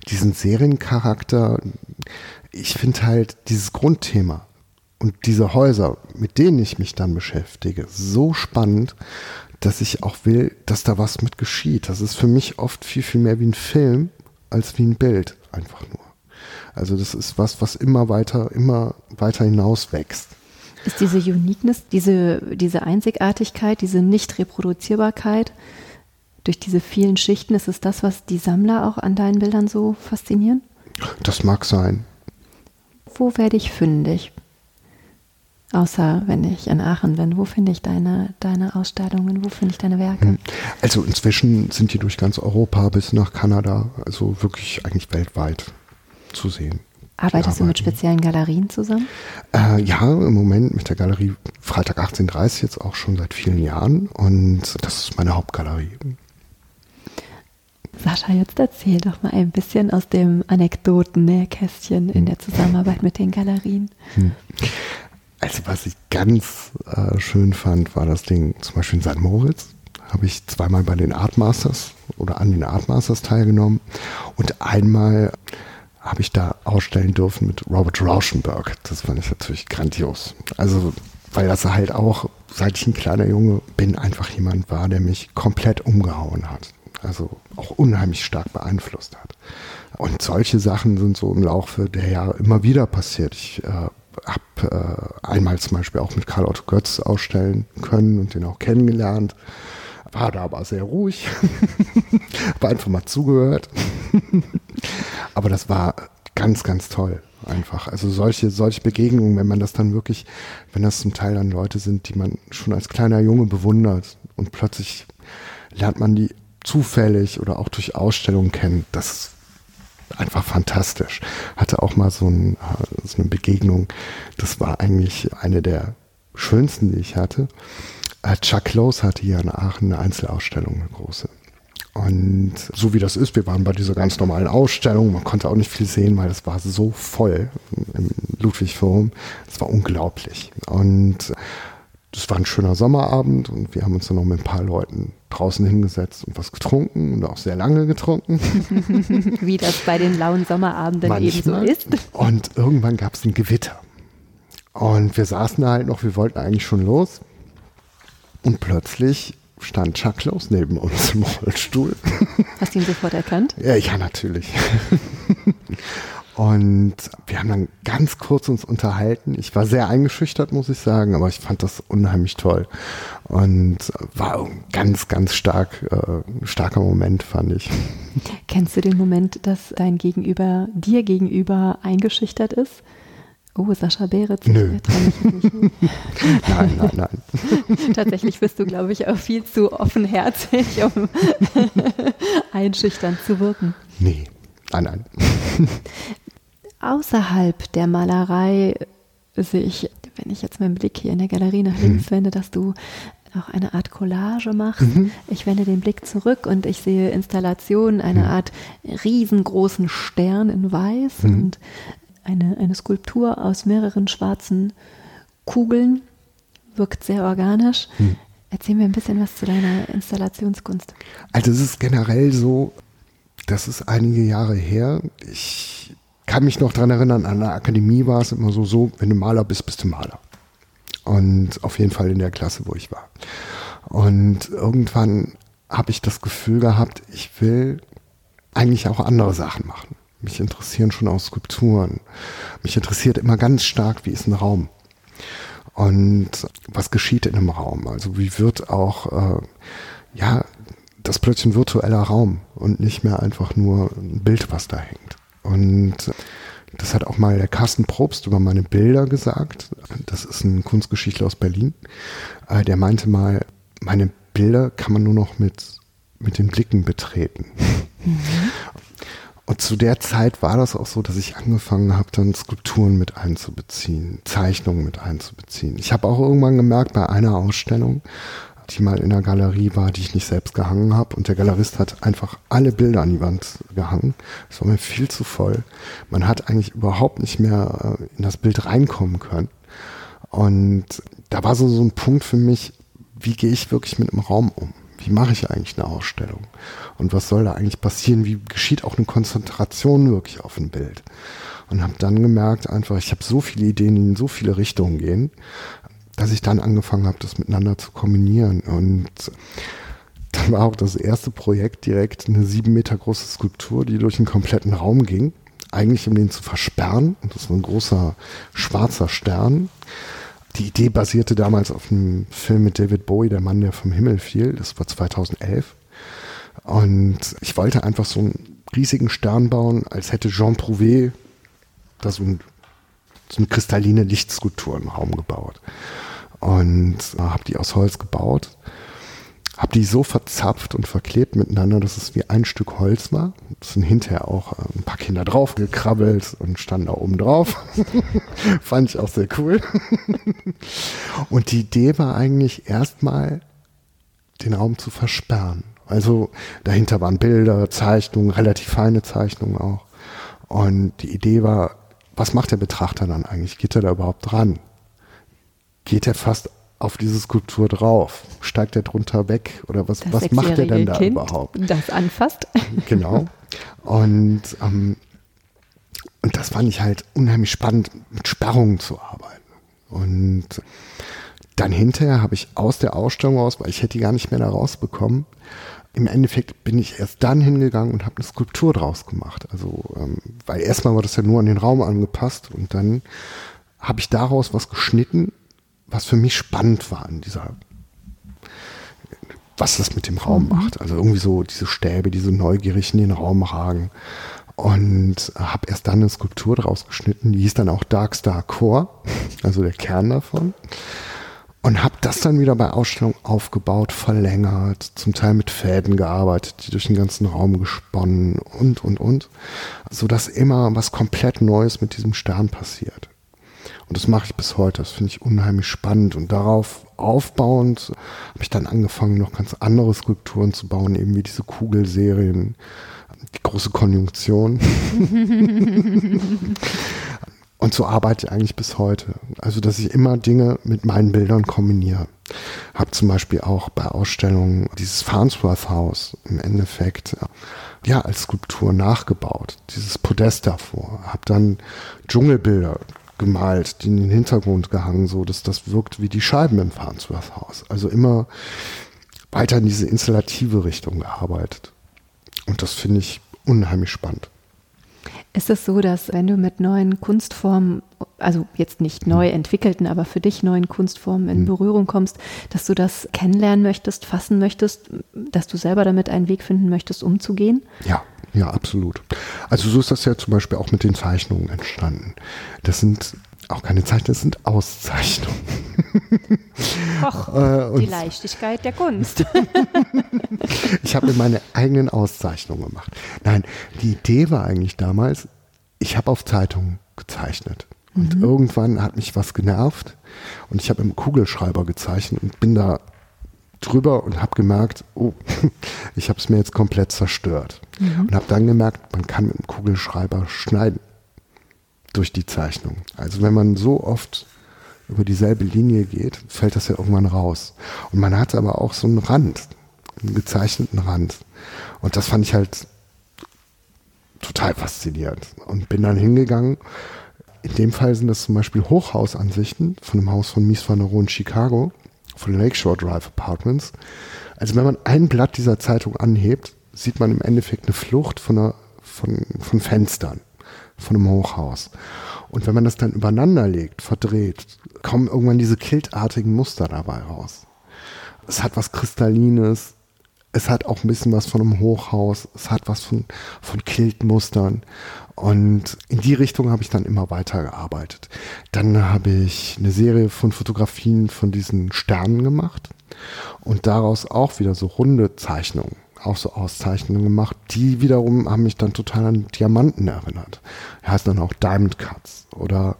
diesen Seriencharakter, ich finde halt dieses Grundthema und diese Häuser, mit denen ich mich dann beschäftige, so spannend, dass ich auch will, dass da was mit geschieht. Das ist für mich oft viel, viel mehr wie ein Film als wie ein Bild einfach nur. Also das ist was, was immer weiter, immer weiter hinaus wächst. Ist diese Uniqueness, diese, diese Einzigartigkeit, diese Nicht-Reproduzierbarkeit durch diese vielen Schichten, ist es das, was die Sammler auch an deinen Bildern so faszinieren? Das mag sein. Wo werde ich fündig? Außer wenn ich in Aachen bin, wo finde ich deine, deine Ausstellungen, wo finde ich deine Werke? Hm. Also inzwischen sind die durch ganz Europa bis nach Kanada, also wirklich eigentlich weltweit zu sehen. Arbeitest du mit speziellen Galerien zusammen? Äh, ja, im Moment mit der Galerie Freitag 1830 jetzt auch schon seit vielen Jahren und das ist meine Hauptgalerie. Sascha, jetzt erzähl doch mal ein bisschen aus dem Anekdoten-Nähkästchen in der Zusammenarbeit mit den Galerien. Hm. Also was ich ganz äh, schön fand, war das Ding zum Beispiel in St. Moritz. Habe ich zweimal bei den Art Masters oder an den Art Masters teilgenommen und einmal habe ich da ausstellen dürfen mit Robert Rauschenberg. Das fand ich natürlich grandios. Also weil das halt auch, seit ich ein kleiner Junge bin, einfach jemand war, der mich komplett umgehauen hat. Also auch unheimlich stark beeinflusst hat. Und solche Sachen sind so im Laufe der Jahre immer wieder passiert. Ich äh, habe äh, einmal zum Beispiel auch mit Karl Otto Götz ausstellen können und den auch kennengelernt. War da aber sehr ruhig. habe einfach mal zugehört. aber das war ganz, ganz toll einfach. Also solche, solche Begegnungen, wenn man das dann wirklich, wenn das zum Teil dann Leute sind, die man schon als kleiner Junge bewundert und plötzlich lernt man die zufällig oder auch durch Ausstellungen kennen, das ist einfach fantastisch. Hatte auch mal so, ein, so eine Begegnung, das war eigentlich eine der schönsten, die ich hatte. Äh, Chuck Close hatte hier in Aachen eine Einzelausstellung, eine große. Und so wie das ist, wir waren bei dieser ganz normalen Ausstellung, man konnte auch nicht viel sehen, weil es war so voll im Ludwig-Forum. Es war unglaublich. Und das war ein schöner Sommerabend und wir haben uns dann noch mit ein paar Leuten draußen hingesetzt und was getrunken und auch sehr lange getrunken. Wie das bei den lauen Sommerabenden Manchmal. eben so ist. Und irgendwann gab es ein Gewitter. Und wir saßen da halt noch, wir wollten eigentlich schon los. Und plötzlich stand Chuck Close neben uns im Rollstuhl. Hast du ihn sofort erkannt? Ja, ja, natürlich. Und wir haben dann ganz kurz uns unterhalten. Ich war sehr eingeschüchtert, muss ich sagen, aber ich fand das unheimlich toll. Und war ein ganz, ganz stark, äh, starker Moment, fand ich. Kennst du den Moment, dass dein Gegenüber dir gegenüber eingeschüchtert ist? Oh, Sascha Beretz. Nö. nein, nein, nein. Tatsächlich bist du, glaube ich, auch viel zu offenherzig, um einschüchternd zu wirken. Nee, nein, nein. Außerhalb der Malerei sehe ich, wenn ich jetzt meinen Blick hier in der Galerie nach links mhm. wende, dass du auch eine Art Collage machst. Mhm. Ich wende den Blick zurück und ich sehe Installationen, eine mhm. Art riesengroßen Stern in Weiß mhm. und eine, eine Skulptur aus mehreren schwarzen Kugeln. Wirkt sehr organisch. Mhm. Erzähl mir ein bisschen was zu deiner Installationskunst. Also es ist generell so, das ist einige Jahre her. Ich kann mich noch daran erinnern, an der Akademie war es immer so, so, wenn du Maler bist, bist du Maler. Und auf jeden Fall in der Klasse, wo ich war. Und irgendwann habe ich das Gefühl gehabt, ich will eigentlich auch andere Sachen machen. Mich interessieren schon auch Skulpturen. Mich interessiert immer ganz stark, wie ist ein Raum. Und was geschieht in einem Raum? Also wie wird auch, äh, ja, das plötzlich ein virtueller Raum und nicht mehr einfach nur ein Bild, was da hängt. Und das hat auch mal der Carsten Probst über meine Bilder gesagt. Das ist ein Kunstgeschichtler aus Berlin. Äh, der meinte mal, meine Bilder kann man nur noch mit, mit den Blicken betreten. Mhm. Und zu der Zeit war das auch so, dass ich angefangen habe, dann Skulpturen mit einzubeziehen, Zeichnungen mit einzubeziehen. Ich habe auch irgendwann gemerkt, bei einer Ausstellung die mal in der Galerie war, die ich nicht selbst gehangen habe. Und der Galerist hat einfach alle Bilder an die Wand gehangen. Es war mir viel zu voll. Man hat eigentlich überhaupt nicht mehr äh, in das Bild reinkommen können. Und da war so, so ein Punkt für mich, wie gehe ich wirklich mit einem Raum um? Wie mache ich eigentlich eine Ausstellung? Und was soll da eigentlich passieren? Wie geschieht auch eine Konzentration wirklich auf ein Bild? Und habe dann gemerkt, einfach, ich habe so viele Ideen, die in so viele Richtungen gehen dass ich dann angefangen habe, das miteinander zu kombinieren. Und dann war auch das erste Projekt direkt eine sieben Meter große Skulptur, die durch einen kompletten Raum ging. Eigentlich um den zu versperren. Und das war ein großer schwarzer Stern. Die Idee basierte damals auf einem Film mit David Bowie, Der Mann, der vom Himmel fiel. Das war 2011. Und ich wollte einfach so einen riesigen Stern bauen, als hätte Jean Prouvé da so, ein, so eine kristalline Lichtskulptur im Raum gebaut und äh, habe die aus Holz gebaut. Habe die so verzapft und verklebt miteinander, dass es wie ein Stück Holz war. Es sind hinterher auch äh, ein paar Kinder drauf gekrabbelt und standen da oben drauf. Fand ich auch sehr cool. und die Idee war eigentlich erstmal, den Raum zu versperren. Also dahinter waren Bilder, Zeichnungen, relativ feine Zeichnungen auch. Und die Idee war, was macht der Betrachter dann eigentlich? Geht er da überhaupt dran? Geht er fast auf diese Skulptur drauf? Steigt er drunter weg? Oder was, was macht er denn da kind, überhaupt? Das anfasst. Genau. Und, ähm, und das fand ich halt unheimlich spannend, mit Sperrungen zu arbeiten. Und dann hinterher habe ich aus der Ausstellung raus, weil ich hätte die gar nicht mehr da rausbekommen, im Endeffekt bin ich erst dann hingegangen und habe eine Skulptur draus gemacht. Also, ähm, weil erstmal war das ja nur an den Raum angepasst und dann habe ich daraus was geschnitten, was für mich spannend war in dieser, was das mit dem Raum mhm. macht. Also irgendwie so diese Stäbe, die so neugierig in den Raum ragen. Und habe erst dann eine Skulptur draus geschnitten, die hieß dann auch Dark Star Core, also der Kern davon. Und habe das dann wieder bei Ausstellungen aufgebaut, verlängert, zum Teil mit Fäden gearbeitet, die durch den ganzen Raum gesponnen und, und, und. Sodass immer was komplett Neues mit diesem Stern passiert. Und das mache ich bis heute. Das finde ich unheimlich spannend. Und darauf aufbauend habe ich dann angefangen, noch ganz andere Skulpturen zu bauen, eben wie diese Kugelserien, die große Konjunktion. Und so arbeite ich eigentlich bis heute. Also, dass ich immer Dinge mit meinen Bildern kombiniere. Habe zum Beispiel auch bei Ausstellungen dieses Farnsworth Haus im Endeffekt ja als Skulptur nachgebaut. Dieses Podest davor. Habe dann Dschungelbilder gemalt, die in den Hintergrund gehangen, so dass das wirkt wie die Scheiben im Farnsworth Haus. Also immer weiter in diese installative Richtung gearbeitet. Und das finde ich unheimlich spannend. Ist es so, dass wenn du mit neuen Kunstformen, also jetzt nicht neu entwickelten, aber für dich neuen Kunstformen in hm. Berührung kommst, dass du das kennenlernen möchtest, fassen möchtest, dass du selber damit einen Weg finden möchtest, umzugehen? Ja, ja, absolut. Also so ist das ja zum Beispiel auch mit den Zeichnungen entstanden. Das sind auch keine Zeichnungen, das sind Auszeichnungen. Och, äh, die Leichtigkeit der Kunst. ich habe mir meine eigenen Auszeichnungen gemacht. Nein, die Idee war eigentlich damals, ich habe auf Zeitungen gezeichnet. Und mhm. irgendwann hat mich was genervt und ich habe im Kugelschreiber gezeichnet und bin da drüber und habe gemerkt, oh, ich habe es mir jetzt komplett zerstört. Mhm. Und habe dann gemerkt, man kann mit dem Kugelschreiber schneiden durch die Zeichnung. Also wenn man so oft über dieselbe Linie geht, fällt das ja irgendwann raus. Und man hat aber auch so einen Rand, einen gezeichneten Rand. Und das fand ich halt total faszinierend. Und bin dann hingegangen. In dem Fall sind das zum Beispiel Hochhausansichten von dem Haus von Mies van der Rohe in Chicago, von Lakeshore Drive Apartments. Also wenn man ein Blatt dieser Zeitung anhebt, sieht man im Endeffekt eine Flucht von, einer, von, von Fenstern, von einem Hochhaus. Und wenn man das dann übereinander legt, verdreht, kommen irgendwann diese kiltartigen Muster dabei raus. Es hat was Kristallines, es hat auch ein bisschen was von einem Hochhaus, es hat was von, von Kiltmustern. Und in die Richtung habe ich dann immer weiter gearbeitet. Dann habe ich eine Serie von Fotografien von diesen Sternen gemacht und daraus auch wieder so runde Zeichnungen auch so Auszeichnungen gemacht. Die wiederum haben mich dann total an Diamanten erinnert. Heißt dann auch Diamond Cuts. Oder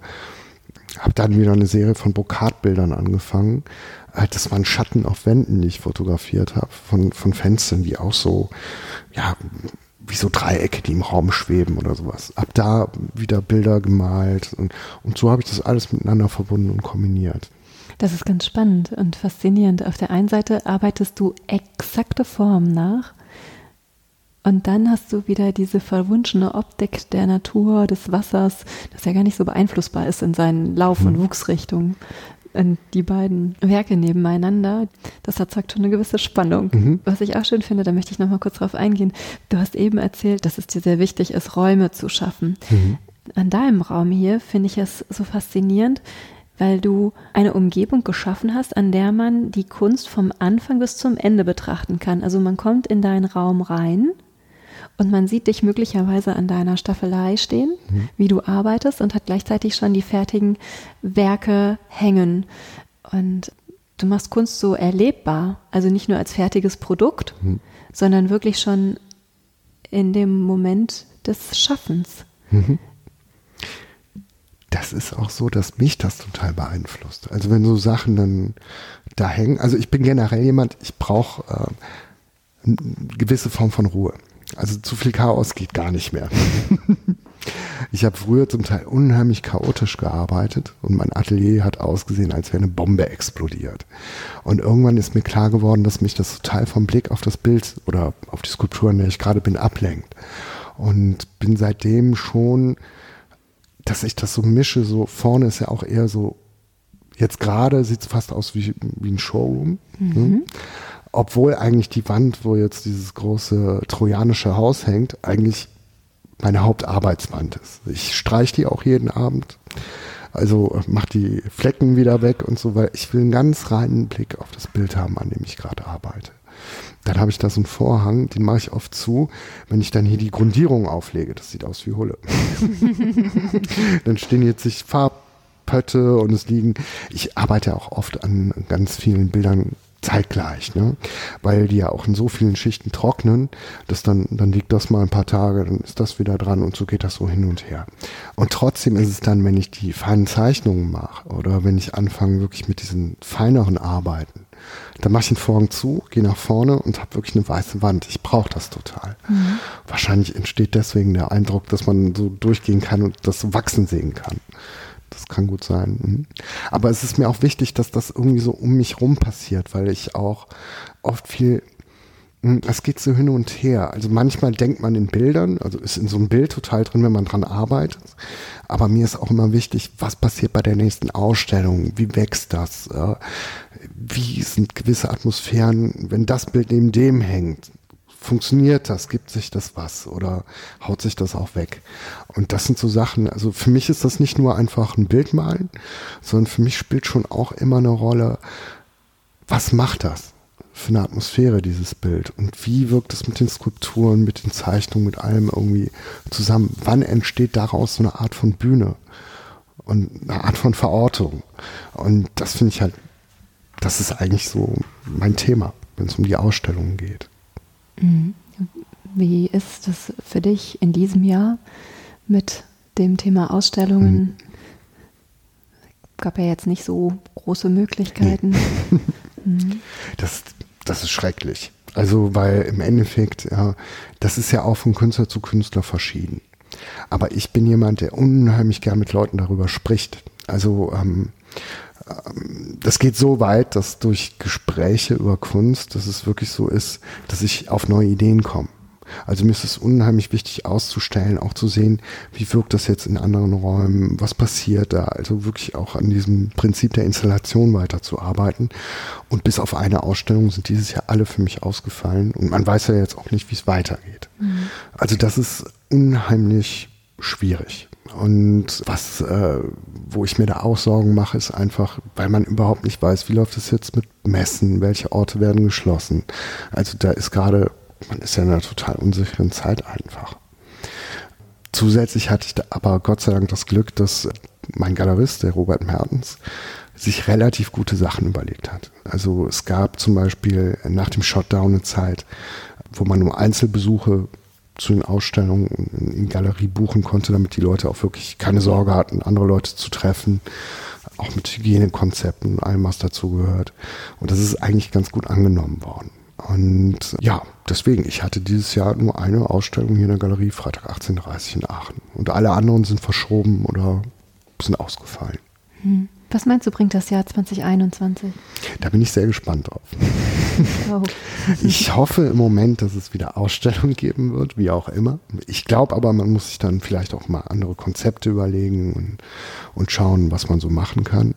habe dann wieder eine Serie von Brokatbildern angefangen. Halt, das waren Schatten auf Wänden, die ich fotografiert habe, von, von Fenstern, die auch so, ja, wie so Dreiecke, die im Raum schweben oder sowas. Ab da wieder Bilder gemalt und, und so habe ich das alles miteinander verbunden und kombiniert. Das ist ganz spannend und faszinierend. Auf der einen Seite arbeitest du exakte Formen nach und dann hast du wieder diese verwunschene Optik der Natur, des Wassers, das ja gar nicht so beeinflussbar ist in seinen Lauf- und hm. Wuchsrichtungen. Und die beiden Werke nebeneinander, das erzeugt schon eine gewisse Spannung. Mhm. Was ich auch schön finde, da möchte ich noch mal kurz drauf eingehen. Du hast eben erzählt, dass es dir sehr wichtig ist, Räume zu schaffen. Mhm. An deinem Raum hier finde ich es so faszinierend, weil du eine Umgebung geschaffen hast, an der man die Kunst vom Anfang bis zum Ende betrachten kann. Also man kommt in deinen Raum rein und man sieht dich möglicherweise an deiner Staffelei stehen, mhm. wie du arbeitest und hat gleichzeitig schon die fertigen Werke hängen. Und du machst Kunst so erlebbar, also nicht nur als fertiges Produkt, mhm. sondern wirklich schon in dem Moment des Schaffens. Mhm das ist auch so, dass mich das total beeinflusst. Also wenn so Sachen dann da hängen, also ich bin generell jemand, ich brauche äh, eine gewisse Form von Ruhe. Also zu viel Chaos geht gar nicht mehr. ich habe früher zum Teil unheimlich chaotisch gearbeitet und mein Atelier hat ausgesehen, als wäre eine Bombe explodiert. Und irgendwann ist mir klar geworden, dass mich das total vom Blick auf das Bild oder auf die Skulptur, in der ich gerade bin, ablenkt. Und bin seitdem schon dass ich das so mische, so vorne ist ja auch eher so, Jetzt gerade sieht es fast aus wie, wie ein Showroom. Mhm. Ne? Obwohl eigentlich die Wand, wo jetzt dieses große trojanische Haus hängt, eigentlich meine Hauptarbeitswand ist. Ich streiche die auch jeden Abend. Also mach die Flecken wieder weg und so, weil ich will einen ganz reinen Blick auf das Bild haben, an dem ich gerade arbeite. Dann habe ich da so einen Vorhang, den mache ich oft zu, wenn ich dann hier die Grundierung auflege. Das sieht aus wie Hulle. dann stehen jetzt sich Farbpötte und es liegen. Ich arbeite auch oft an ganz vielen Bildern zeitgleich, ne? weil die ja auch in so vielen Schichten trocknen, dass dann, dann liegt das mal ein paar Tage, dann ist das wieder dran und so geht das so hin und her. Und trotzdem ist es dann, wenn ich die feinen Zeichnungen mache oder wenn ich anfange wirklich mit diesen feineren Arbeiten, dann mache ich den Vorhang zu, gehe nach vorne und habe wirklich eine weiße Wand. Ich brauche das total. Mhm. Wahrscheinlich entsteht deswegen der Eindruck, dass man so durchgehen kann und das wachsen sehen kann. Das kann gut sein. Mhm. Aber es ist mir auch wichtig, dass das irgendwie so um mich rum passiert, weil ich auch oft viel hm, es geht so hin und her. Also manchmal denkt man in Bildern, also ist in so einem Bild total drin, wenn man dran arbeitet. Aber mir ist auch immer wichtig, was passiert bei der nächsten Ausstellung? Wie wächst das? Wie sind gewisse Atmosphären, wenn das Bild neben dem hängt? Funktioniert das? Gibt sich das was oder haut sich das auch weg? Und das sind so Sachen, also für mich ist das nicht nur einfach ein Bild malen, sondern für mich spielt schon auch immer eine Rolle, was macht das für eine Atmosphäre, dieses Bild? Und wie wirkt es mit den Skulpturen, mit den Zeichnungen, mit allem irgendwie zusammen? Wann entsteht daraus so eine Art von Bühne? Und eine Art von Verortung. Und das finde ich halt, das ist eigentlich so mein Thema, wenn es um die Ausstellungen geht. Wie ist es für dich in diesem Jahr mit dem Thema Ausstellungen? Mhm. Gab ja jetzt nicht so große Möglichkeiten. Nee. Mhm. Das, das ist schrecklich. Also, weil im Endeffekt, ja, das ist ja auch von Künstler zu Künstler verschieden. Aber ich bin jemand, der unheimlich gern mit Leuten darüber spricht. Also, ähm, das geht so weit, dass durch Gespräche über Kunst, dass es wirklich so ist, dass ich auf neue Ideen komme. Also mir ist es unheimlich wichtig auszustellen, auch zu sehen, wie wirkt das jetzt in anderen Räumen, was passiert da. Also wirklich auch an diesem Prinzip der Installation weiterzuarbeiten. Und bis auf eine Ausstellung sind dieses Jahr alle für mich ausgefallen. Und man weiß ja jetzt auch nicht, wie es weitergeht. Mhm. Also das ist unheimlich schwierig. Und was, äh, wo ich mir da auch Sorgen mache, ist einfach, weil man überhaupt nicht weiß, wie läuft es jetzt mit Messen, welche Orte werden geschlossen. Also da ist gerade, man ist ja in einer total unsicheren Zeit einfach. Zusätzlich hatte ich da aber Gott sei Dank das Glück, dass mein Galerist, der Robert Mertens, sich relativ gute Sachen überlegt hat. Also es gab zum Beispiel nach dem Shutdown eine Zeit, wo man nur Einzelbesuche zu den Ausstellungen in, Galerie buchen konnte, damit die Leute auch wirklich keine Sorge hatten, andere Leute zu treffen. Auch mit Hygienekonzepten und allem, was dazu gehört. Und das ist eigentlich ganz gut angenommen worden. Und ja, deswegen, ich hatte dieses Jahr nur eine Ausstellung hier in der Galerie, Freitag 18.30 in Aachen. Und alle anderen sind verschoben oder sind ausgefallen. Hm. Was meinst du, bringt das Jahr 2021? Da bin ich sehr gespannt drauf. Ich hoffe im Moment, dass es wieder Ausstellungen geben wird, wie auch immer. Ich glaube aber, man muss sich dann vielleicht auch mal andere Konzepte überlegen und, und schauen, was man so machen kann.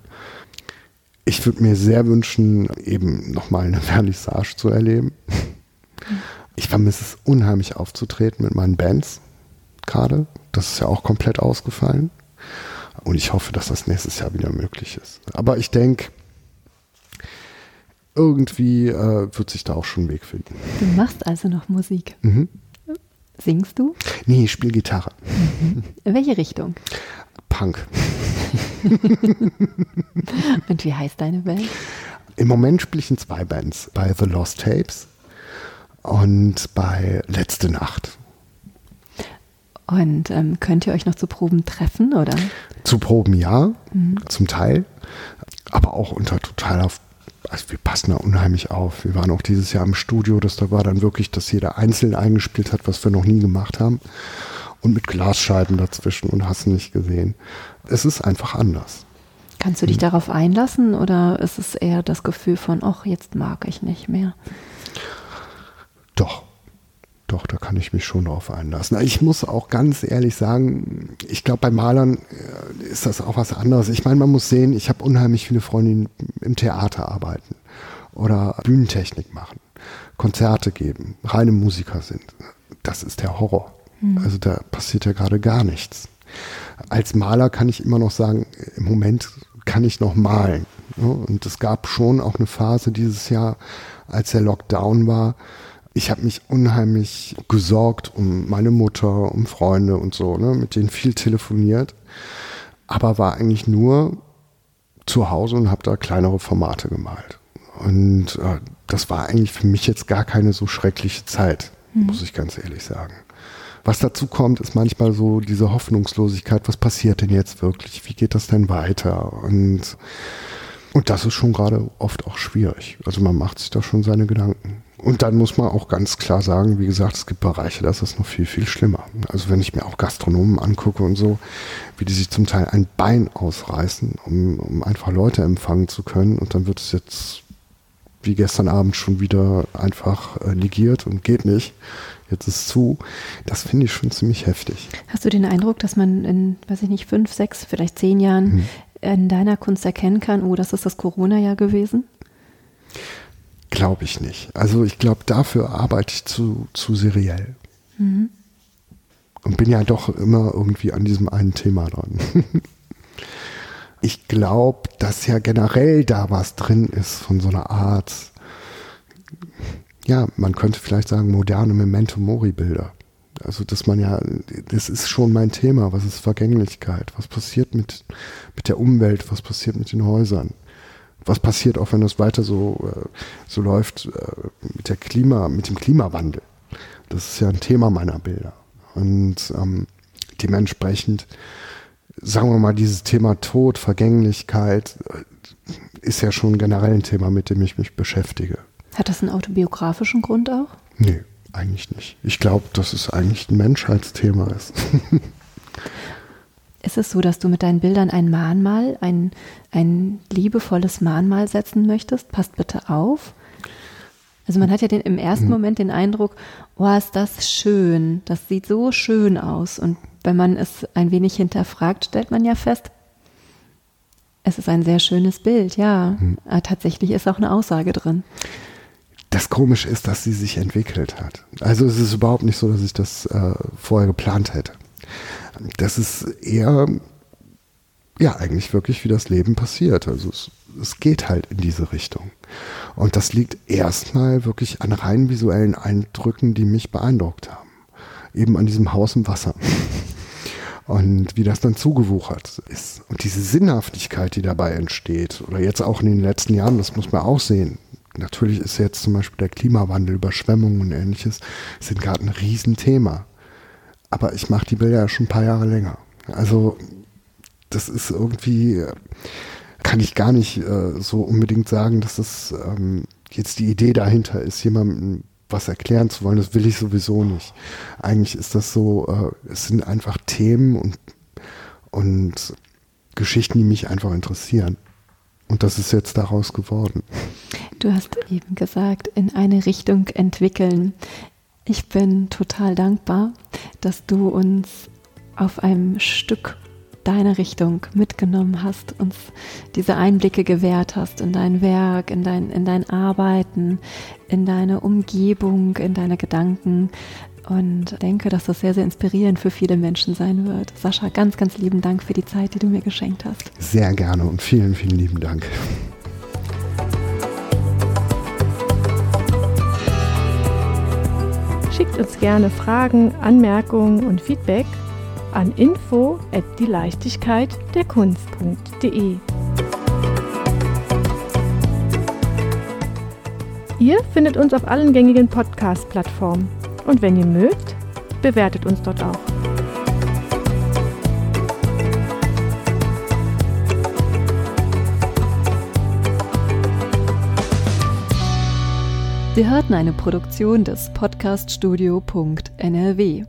Ich würde mir sehr wünschen, eben nochmal eine Vernissage zu erleben. Ich vermisse es unheimlich aufzutreten mit meinen Bands gerade. Das ist ja auch komplett ausgefallen. Und ich hoffe, dass das nächstes Jahr wieder möglich ist. Aber ich denke, irgendwie äh, wird sich da auch schon ein Weg finden. Du machst also noch Musik. Mhm. Singst du? Nee, ich spiele Gitarre. Mhm. In welche Richtung? Punk. Und wie heißt deine Band? Im Moment spiele ich in zwei Bands. Bei The Lost Tapes und bei Letzte Nacht. Und ähm, könnt ihr euch noch zu Proben treffen, oder? Zu Proben ja, mhm. zum Teil. Aber auch unter totaler also wir passen da unheimlich auf. Wir waren auch dieses Jahr im Studio, das da war dann wirklich, dass jeder einzeln eingespielt hat, was wir noch nie gemacht haben. Und mit Glasscheiben dazwischen und hast nicht gesehen. Es ist einfach anders. Kannst du dich mhm. darauf einlassen oder ist es eher das Gefühl von, ach, jetzt mag ich nicht mehr? Doch, doch, da kann ich mich schon drauf einlassen. Ich muss auch ganz ehrlich sagen, ich glaube, bei Malern äh, ist das auch was anderes. Ich meine, man muss sehen, ich habe unheimlich viele Freunde, die im Theater arbeiten oder Bühnentechnik machen, Konzerte geben, reine Musiker sind. Das ist der Horror. Mhm. Also da passiert ja gerade gar nichts. Als Maler kann ich immer noch sagen, im Moment kann ich noch malen. Und es gab schon auch eine Phase dieses Jahr, als der Lockdown war, ich habe mich unheimlich gesorgt um meine Mutter, um Freunde und so, ne, mit denen viel telefoniert, aber war eigentlich nur zu Hause und habe da kleinere Formate gemalt. Und äh, das war eigentlich für mich jetzt gar keine so schreckliche Zeit, mhm. muss ich ganz ehrlich sagen. Was dazu kommt, ist manchmal so diese Hoffnungslosigkeit, was passiert denn jetzt wirklich? Wie geht das denn weiter? Und, und das ist schon gerade oft auch schwierig. Also man macht sich da schon seine Gedanken. Und dann muss man auch ganz klar sagen, wie gesagt, es gibt Bereiche, das ist noch viel, viel schlimmer. Also wenn ich mir auch Gastronomen angucke und so, wie die sich zum Teil ein Bein ausreißen, um, um einfach Leute empfangen zu können. Und dann wird es jetzt wie gestern Abend schon wieder einfach äh, negiert und geht nicht. Jetzt ist es zu. Das finde ich schon ziemlich heftig. Hast du den Eindruck, dass man in, weiß ich nicht, fünf, sechs, vielleicht zehn Jahren hm. in deiner Kunst erkennen kann, oh, das ist das Corona-Jahr gewesen? Glaube ich nicht. Also ich glaube, dafür arbeite ich zu, zu seriell. Mhm. Und bin ja doch immer irgendwie an diesem einen Thema dran. ich glaube, dass ja generell da was drin ist von so einer Art, ja, man könnte vielleicht sagen, moderne Memento-Mori-Bilder. Also, dass man ja, das ist schon mein Thema. Was ist Vergänglichkeit? Was passiert mit, mit der Umwelt? Was passiert mit den Häusern? Was passiert auch, wenn das weiter so, äh, so läuft äh, mit der Klima, mit dem Klimawandel. Das ist ja ein Thema meiner Bilder. Und ähm, dementsprechend, sagen wir mal, dieses Thema Tod, Vergänglichkeit äh, ist ja schon generell ein Thema, mit dem ich mich beschäftige. Hat das einen autobiografischen Grund auch? Nee, eigentlich nicht. Ich glaube, dass es eigentlich ein Menschheitsthema ist. Ist es so, dass du mit deinen Bildern ein Mahnmal, ein, ein liebevolles Mahnmal setzen möchtest? Passt bitte auf. Also man hat ja den, im ersten mhm. Moment den Eindruck, oh, ist das schön, das sieht so schön aus. Und wenn man es ein wenig hinterfragt, stellt man ja fest, es ist ein sehr schönes Bild, ja. Aber tatsächlich ist auch eine Aussage drin. Das Komische ist, dass sie sich entwickelt hat. Also es ist überhaupt nicht so, dass ich das äh, vorher geplant hätte das ist eher, ja, eigentlich wirklich wie das Leben passiert. Also es, es geht halt in diese Richtung. Und das liegt erstmal wirklich an rein visuellen Eindrücken, die mich beeindruckt haben. Eben an diesem Haus im Wasser. Und wie das dann zugewuchert ist. Und diese Sinnhaftigkeit, die dabei entsteht, oder jetzt auch in den letzten Jahren, das muss man auch sehen. Natürlich ist jetzt zum Beispiel der Klimawandel, Überschwemmungen und ähnliches, sind gerade ein Riesenthema. Aber ich mache die Bilder ja schon ein paar Jahre länger. Also das ist irgendwie, kann ich gar nicht äh, so unbedingt sagen, dass das ähm, jetzt die Idee dahinter ist, jemandem was erklären zu wollen. Das will ich sowieso nicht. Eigentlich ist das so, äh, es sind einfach Themen und, und Geschichten, die mich einfach interessieren. Und das ist jetzt daraus geworden. Du hast eben gesagt, in eine Richtung entwickeln. Ich bin total dankbar, dass du uns auf einem Stück deiner Richtung mitgenommen hast, uns diese Einblicke gewährt hast in dein Werk, in dein, in dein Arbeiten, in deine Umgebung, in deine Gedanken. Und denke, dass das sehr, sehr inspirierend für viele Menschen sein wird. Sascha, ganz, ganz lieben Dank für die Zeit, die du mir geschenkt hast. Sehr gerne und vielen, vielen lieben Dank. Schickt uns gerne Fragen, Anmerkungen und Feedback an info at die Leichtigkeit der Kunst.de. Ihr findet uns auf allen gängigen Podcast-Plattformen und wenn ihr mögt, bewertet uns dort auch. Sie hörten eine Produktion des Podcaststudio.nrw.